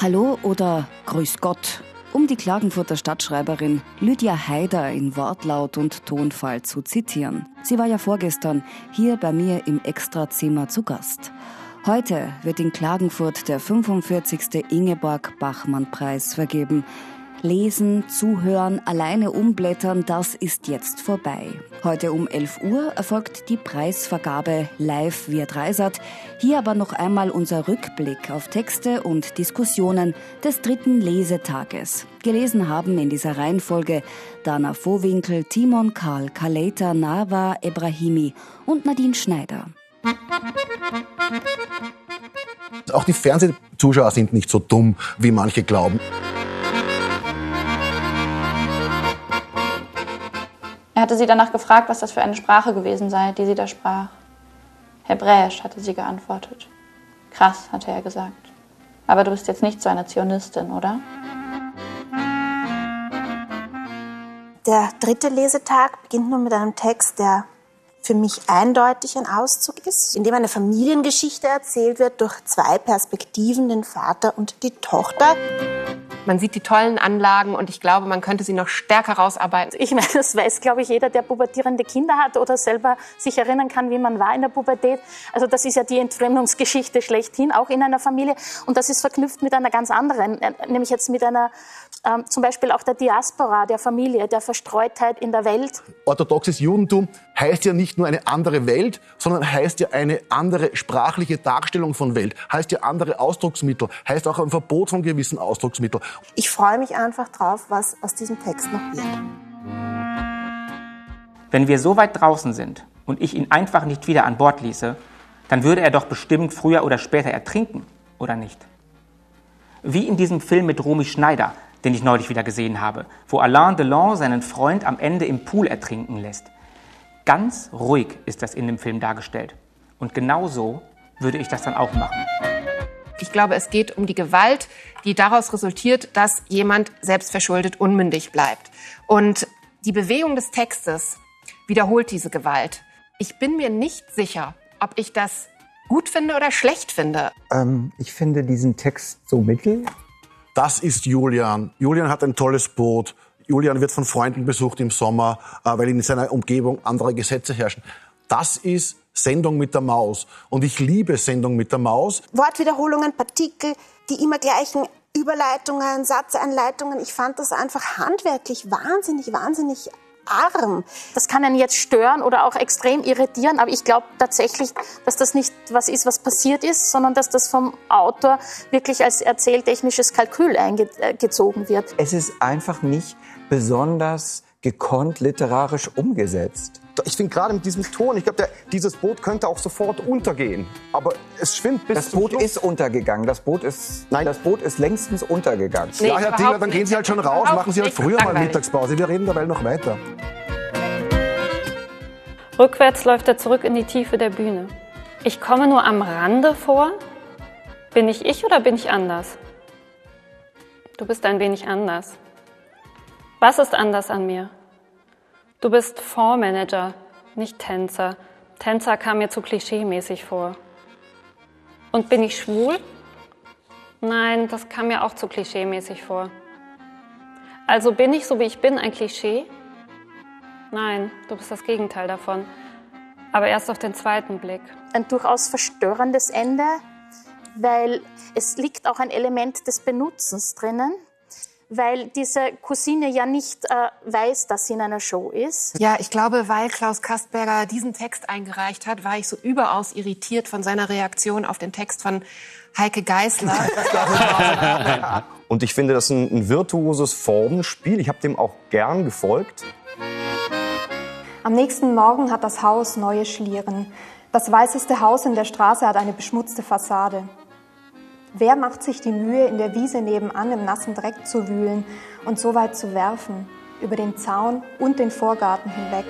Hallo oder Grüß Gott, um die Klagenfurter Stadtschreiberin Lydia Haider in Wortlaut und Tonfall zu zitieren. Sie war ja vorgestern hier bei mir im Extrazimmer zu Gast. Heute wird in Klagenfurt der 45. Ingeborg Bachmann Preis vergeben. Lesen, zuhören, alleine umblättern, das ist jetzt vorbei. Heute um 11 Uhr erfolgt die Preisvergabe live via Dreisat. Hier aber noch einmal unser Rückblick auf Texte und Diskussionen des dritten Lesetages. Gelesen haben in dieser Reihenfolge Dana Vohwinkel, Timon Karl, Kaleta, Nava, Ebrahimi und Nadine Schneider. Auch die Fernsehzuschauer sind nicht so dumm, wie manche glauben. Er hatte sie danach gefragt, was das für eine Sprache gewesen sei, die sie da sprach. Hebräisch, hatte sie geantwortet. Krass, hatte er gesagt. Aber du bist jetzt nicht so eine Zionistin, oder? Der dritte Lesetag beginnt nun mit einem Text, der für mich eindeutig ein Auszug ist, in dem eine Familiengeschichte erzählt wird durch zwei Perspektiven, den Vater und die Tochter. Man sieht die tollen Anlagen und ich glaube, man könnte sie noch stärker rausarbeiten. Ich meine, das weiß, glaube ich, jeder, der pubertierende Kinder hat oder selber sich erinnern kann, wie man war in der Pubertät. Also das ist ja die Entfremdungsgeschichte schlechthin, auch in einer Familie. Und das ist verknüpft mit einer ganz anderen, äh, nämlich jetzt mit einer, ähm, zum Beispiel auch der Diaspora, der Familie, der Verstreutheit in der Welt. Orthodoxes Judentum heißt ja nicht nur eine andere Welt, sondern heißt ja eine andere sprachliche Darstellung von Welt, heißt ja andere Ausdrucksmittel, heißt auch ein Verbot von gewissen Ausdrucksmitteln. Ich freue mich einfach drauf, was aus diesem Text noch wird. Wenn wir so weit draußen sind und ich ihn einfach nicht wieder an Bord ließe, dann würde er doch bestimmt früher oder später ertrinken, oder nicht? Wie in diesem Film mit Romy Schneider, den ich neulich wieder gesehen habe, wo Alain Delon seinen Freund am Ende im Pool ertrinken lässt. Ganz ruhig ist das in dem Film dargestellt. Und genau so würde ich das dann auch machen. Ich glaube, es geht um die Gewalt, die daraus resultiert, dass jemand selbstverschuldet unmündig bleibt. Und die Bewegung des Textes wiederholt diese Gewalt. Ich bin mir nicht sicher, ob ich das gut finde oder schlecht finde. Ähm, ich finde diesen Text so mittel. Das ist Julian. Julian hat ein tolles Boot. Julian wird von Freunden besucht im Sommer, äh, weil in seiner Umgebung andere Gesetze herrschen. Das ist Sendung mit der Maus. Und ich liebe Sendung mit der Maus. Wortwiederholungen, Partikel, die immer gleichen Überleitungen, Satzeinleitungen. Ich fand das einfach handwerklich wahnsinnig, wahnsinnig arm. Das kann einen jetzt stören oder auch extrem irritieren, aber ich glaube tatsächlich, dass das nicht was ist, was passiert ist, sondern dass das vom Autor wirklich als erzähltechnisches Kalkül eingezogen wird. Es ist einfach nicht besonders gekonnt literarisch umgesetzt. Ich finde gerade mit diesem Ton, ich glaube, dieses Boot könnte auch sofort untergehen. Aber es schwimmt bis Das Boot zum ist untergegangen. Das Boot ist, Nein. das Boot ist längstens untergegangen. Nee, ja, Herr Dinger, dann nicht. gehen Sie halt schon raus, machen Sie halt früher mal. Mittagspause. Wir reden dabei noch weiter. Rückwärts läuft er zurück in die Tiefe der Bühne. Ich komme nur am Rande vor. Bin ich ich oder bin ich anders? Du bist ein wenig anders. Was ist anders an mir? Du bist Fondsmanager, nicht Tänzer. Tänzer kam mir zu klischeemäßig vor. Und bin ich schwul? Nein, das kam mir auch zu klischeemäßig vor. Also bin ich, so wie ich bin, ein Klischee? Nein, du bist das Gegenteil davon. Aber erst auf den zweiten Blick. Ein durchaus verstörendes Ende, weil es liegt auch ein Element des Benutzens drinnen, weil diese Cousine ja nicht äh, weiß, dass sie in einer Show ist. Ja, ich glaube, weil Klaus Kastberger diesen Text eingereicht hat, war ich so überaus irritiert von seiner Reaktion auf den Text von Heike Geißler. Und ich finde das ein, ein virtuoses Formenspiel. Ich habe dem auch gern gefolgt. Am nächsten Morgen hat das Haus neue Schlieren. Das weißeste Haus in der Straße hat eine beschmutzte Fassade. Wer macht sich die Mühe, in der Wiese nebenan im nassen Dreck zu wühlen und so weit zu werfen, über den Zaun und den Vorgarten hinweg?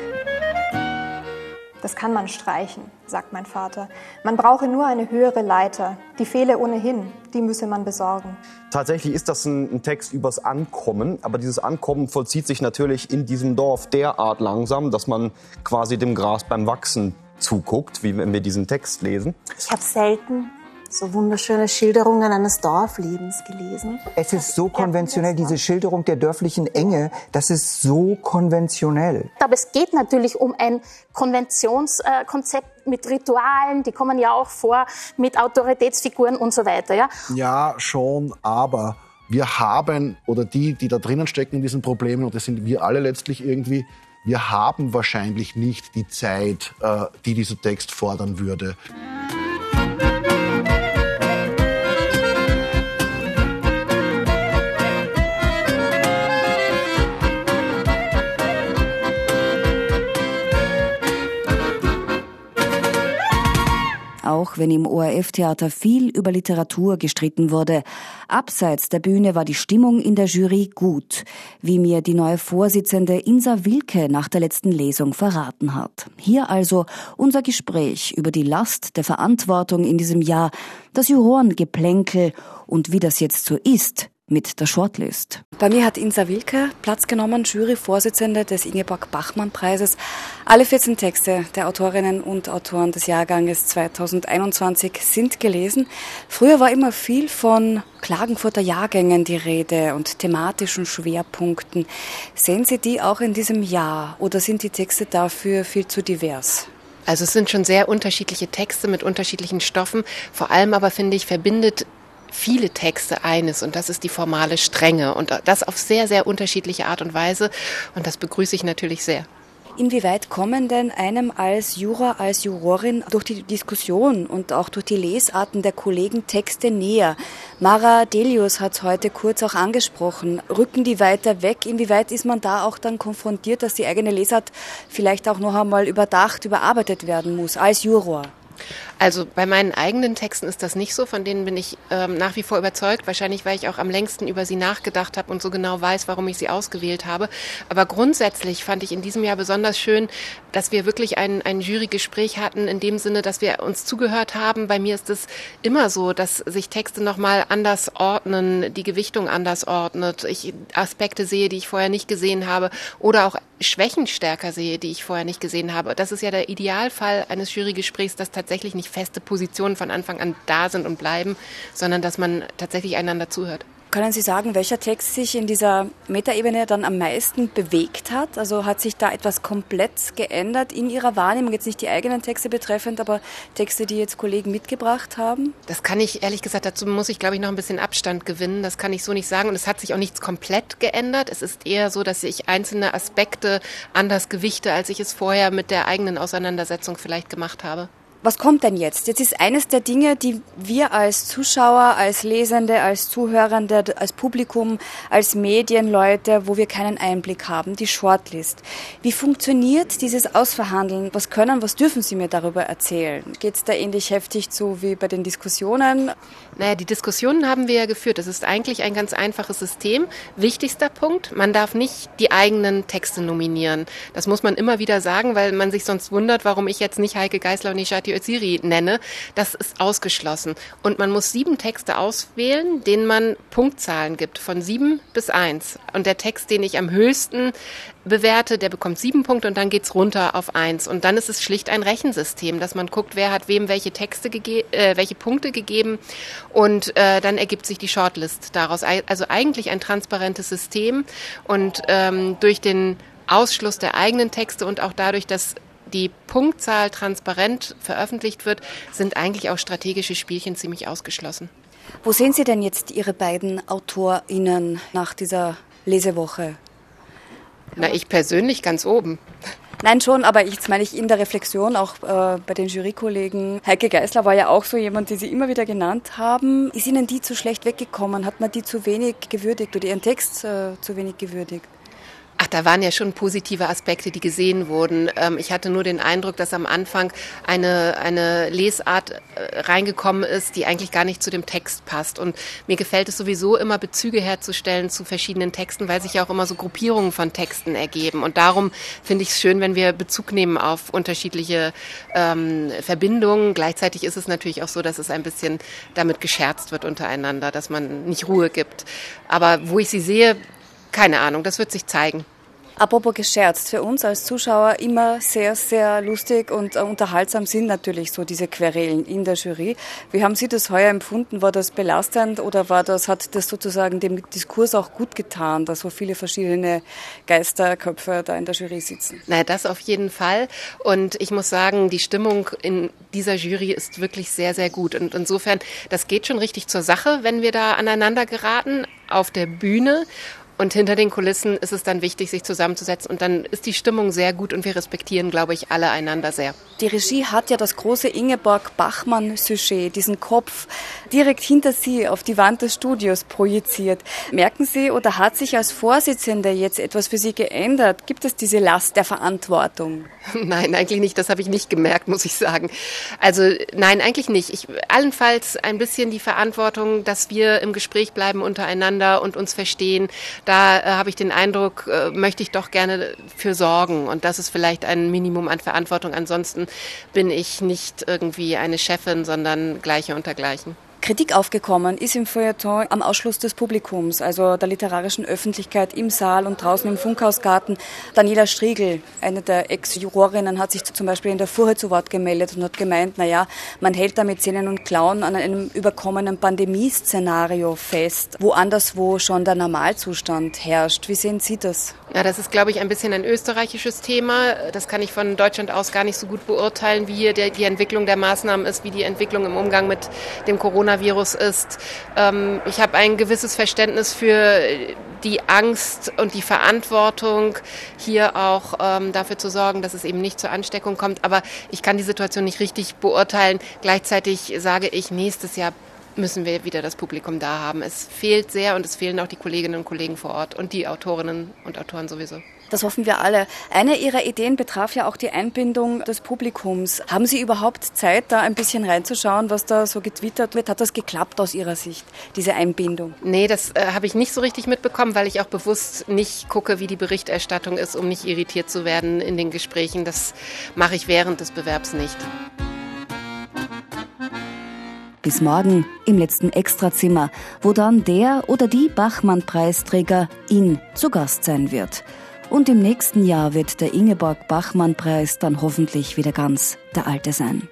Das kann man streichen, sagt mein Vater. Man brauche nur eine höhere Leiter. Die fehle ohnehin, die müsse man besorgen. Tatsächlich ist das ein, ein Text übers Ankommen, aber dieses Ankommen vollzieht sich natürlich in diesem Dorf derart langsam, dass man quasi dem Gras beim Wachsen zuguckt, wie wenn wir diesen Text lesen. Ich habe selten so wunderschöne Schilderungen eines Dorflebens gelesen. Es ist so konventionell, diese Schilderung der dörflichen Enge, das ist so konventionell. Aber es geht natürlich um ein Konventionskonzept mit Ritualen, die kommen ja auch vor, mit Autoritätsfiguren und so weiter. Ja, ja schon, aber wir haben, oder die, die da drinnen stecken in diesen Problemen, und das sind wir alle letztlich irgendwie, wir haben wahrscheinlich nicht die Zeit, äh, die dieser Text fordern würde. Wenn im ORF-Theater viel über Literatur gestritten wurde. Abseits der Bühne war die Stimmung in der Jury gut, wie mir die neue Vorsitzende Insa Wilke nach der letzten Lesung verraten hat. Hier also unser Gespräch über die Last der Verantwortung in diesem Jahr, das Jurorengeplänkel und wie das jetzt so ist, mit der Shortlist. Bei mir hat Insa Wilke Platz genommen, Juryvorsitzende des Ingeborg Bachmann Preises. Alle 14 Texte der Autorinnen und Autoren des Jahrganges 2021 sind gelesen. Früher war immer viel von Klagenfurter Jahrgängen die Rede und thematischen Schwerpunkten. Sehen Sie die auch in diesem Jahr oder sind die Texte dafür viel zu divers? Also es sind schon sehr unterschiedliche Texte mit unterschiedlichen Stoffen. Vor allem aber finde ich, verbindet viele Texte eines und das ist die formale Strenge und das auf sehr, sehr unterschiedliche Art und Weise und das begrüße ich natürlich sehr. Inwieweit kommen denn einem als Jura, als Jurorin durch die Diskussion und auch durch die Lesarten der Kollegen Texte näher? Mara Delius hat es heute kurz auch angesprochen. Rücken die weiter weg? Inwieweit ist man da auch dann konfrontiert, dass die eigene Lesart vielleicht auch noch einmal überdacht, überarbeitet werden muss als Juror? Also bei meinen eigenen Texten ist das nicht so, von denen bin ich ähm, nach wie vor überzeugt, wahrscheinlich weil ich auch am längsten über sie nachgedacht habe und so genau weiß, warum ich sie ausgewählt habe. Aber grundsätzlich fand ich in diesem Jahr besonders schön, dass wir wirklich ein, ein Jurygespräch hatten, in dem Sinne, dass wir uns zugehört haben. Bei mir ist es immer so, dass sich Texte nochmal anders ordnen, die Gewichtung anders ordnet, ich Aspekte sehe, die ich vorher nicht gesehen habe oder auch Schwächen stärker sehe, die ich vorher nicht gesehen habe. Das ist ja der Idealfall eines Jurygesprächs, dass tatsächlich nicht feste Positionen von Anfang an da sind und bleiben, sondern dass man tatsächlich einander zuhört. Können Sie sagen, welcher Text sich in dieser Metaebene dann am meisten bewegt hat? Also hat sich da etwas komplett geändert in Ihrer Wahrnehmung? Jetzt nicht die eigenen Texte betreffend, aber Texte, die jetzt Kollegen mitgebracht haben? Das kann ich, ehrlich gesagt, dazu muss ich, glaube ich, noch ein bisschen Abstand gewinnen. Das kann ich so nicht sagen. Und es hat sich auch nichts komplett geändert. Es ist eher so, dass ich einzelne Aspekte anders gewichte, als ich es vorher mit der eigenen Auseinandersetzung vielleicht gemacht habe. Was kommt denn jetzt? Jetzt ist eines der Dinge, die wir als Zuschauer, als Lesende, als Zuhörende, als Publikum, als Medienleute, wo wir keinen Einblick haben, die Shortlist. Wie funktioniert dieses Ausverhandeln? Was können, was dürfen Sie mir darüber erzählen? Geht es da ähnlich heftig zu wie bei den Diskussionen? Naja, die Diskussionen haben wir ja geführt. Das ist eigentlich ein ganz einfaches System. Wichtigster Punkt, man darf nicht die eigenen Texte nominieren. Das muss man immer wieder sagen, weil man sich sonst wundert, warum ich jetzt nicht Heike Geisler und Nishati Radio Öziri nenne, das ist ausgeschlossen. Und man muss sieben Texte auswählen, denen man Punktzahlen gibt, von sieben bis eins. Und der Text, den ich am höchsten bewerte, der bekommt sieben Punkte und dann geht's runter auf eins. Und dann ist es schlicht ein Rechensystem, dass man guckt, wer hat wem welche Texte gegeben, äh, welche Punkte gegeben und äh, dann ergibt sich die Shortlist daraus. Also eigentlich ein transparentes System und ähm, durch den Ausschluss der eigenen Texte und auch dadurch, dass die Punktzahl transparent veröffentlicht wird, sind eigentlich auch strategische Spielchen ziemlich ausgeschlossen. Wo sehen Sie denn jetzt Ihre beiden AutorInnen nach dieser Lesewoche? Na, ich persönlich ganz oben. Nein, schon, aber jetzt meine ich in der Reflexion, auch äh, bei den Jurykollegen. Heike Geisler war ja auch so jemand, den Sie immer wieder genannt haben. Ist Ihnen die zu schlecht weggekommen? Hat man die zu wenig gewürdigt oder Ihren Text äh, zu wenig gewürdigt? Ach, da waren ja schon positive Aspekte, die gesehen wurden. Ähm, ich hatte nur den Eindruck, dass am Anfang eine, eine Lesart äh, reingekommen ist, die eigentlich gar nicht zu dem Text passt. Und mir gefällt es sowieso immer, Bezüge herzustellen zu verschiedenen Texten, weil sich ja auch immer so Gruppierungen von Texten ergeben. Und darum finde ich es schön, wenn wir Bezug nehmen auf unterschiedliche ähm, Verbindungen. Gleichzeitig ist es natürlich auch so, dass es ein bisschen damit gescherzt wird untereinander, dass man nicht Ruhe gibt. Aber wo ich sie sehe, keine Ahnung, das wird sich zeigen. Apropos gescherzt, für uns als Zuschauer immer sehr, sehr lustig und äh, unterhaltsam sind natürlich so diese Querelen in der Jury. Wie haben Sie das heuer empfunden? War das belastend oder war das, hat das sozusagen dem Diskurs auch gut getan, dass so viele verschiedene Geisterköpfe da in der Jury sitzen? Naja, das auf jeden Fall. Und ich muss sagen, die Stimmung in dieser Jury ist wirklich sehr, sehr gut. Und insofern, das geht schon richtig zur Sache, wenn wir da aneinander geraten auf der Bühne. Und hinter den Kulissen ist es dann wichtig, sich zusammenzusetzen. Und dann ist die Stimmung sehr gut und wir respektieren, glaube ich, alle einander sehr. Die Regie hat ja das große Ingeborg Bachmann-Sujet, diesen Kopf, direkt hinter Sie auf die Wand des Studios projiziert. Merken Sie oder hat sich als Vorsitzende jetzt etwas für Sie geändert? Gibt es diese Last der Verantwortung? Nein, eigentlich nicht. Das habe ich nicht gemerkt, muss ich sagen. Also nein, eigentlich nicht. Ich, allenfalls ein bisschen die Verantwortung, dass wir im Gespräch bleiben untereinander und uns verstehen da äh, habe ich den Eindruck, äh, möchte ich doch gerne für sorgen. Und das ist vielleicht ein Minimum an Verantwortung. Ansonsten bin ich nicht irgendwie eine Chefin, sondern gleiche unter gleichen. Kritik aufgekommen ist im Feuilleton am Ausschluss des Publikums, also der literarischen Öffentlichkeit im Saal und draußen im Funkhausgarten. Daniela Striegel, eine der Ex-Jurorinnen, hat sich zum Beispiel in der Furche zu Wort gemeldet und hat gemeint, na ja, man hält da mit Zähnen und Klauen an einem überkommenen Pandemieszenario fest, wo anderswo schon der Normalzustand herrscht. Wie sehen Sie das? Ja, das ist, glaube ich, ein bisschen ein österreichisches Thema. Das kann ich von Deutschland aus gar nicht so gut beurteilen, wie hier die Entwicklung der Maßnahmen ist, wie die Entwicklung im Umgang mit dem Coronavirus ist. Ähm, ich habe ein gewisses Verständnis für die Angst und die Verantwortung, hier auch ähm, dafür zu sorgen, dass es eben nicht zur Ansteckung kommt. Aber ich kann die Situation nicht richtig beurteilen. Gleichzeitig sage ich, nächstes Jahr müssen wir wieder das Publikum da haben. Es fehlt sehr und es fehlen auch die Kolleginnen und Kollegen vor Ort und die Autorinnen und Autoren sowieso. Das hoffen wir alle. Eine Ihrer Ideen betraf ja auch die Einbindung des Publikums. Haben Sie überhaupt Zeit, da ein bisschen reinzuschauen, was da so getwittert wird? Hat das geklappt aus Ihrer Sicht, diese Einbindung? Nee, das äh, habe ich nicht so richtig mitbekommen, weil ich auch bewusst nicht gucke, wie die Berichterstattung ist, um nicht irritiert zu werden in den Gesprächen. Das mache ich während des Bewerbs nicht. Bis morgen im letzten Extrazimmer, wo dann der oder die Bachmann-Preisträger in zu Gast sein wird. Und im nächsten Jahr wird der Ingeborg Bachmann-Preis dann hoffentlich wieder ganz der alte sein.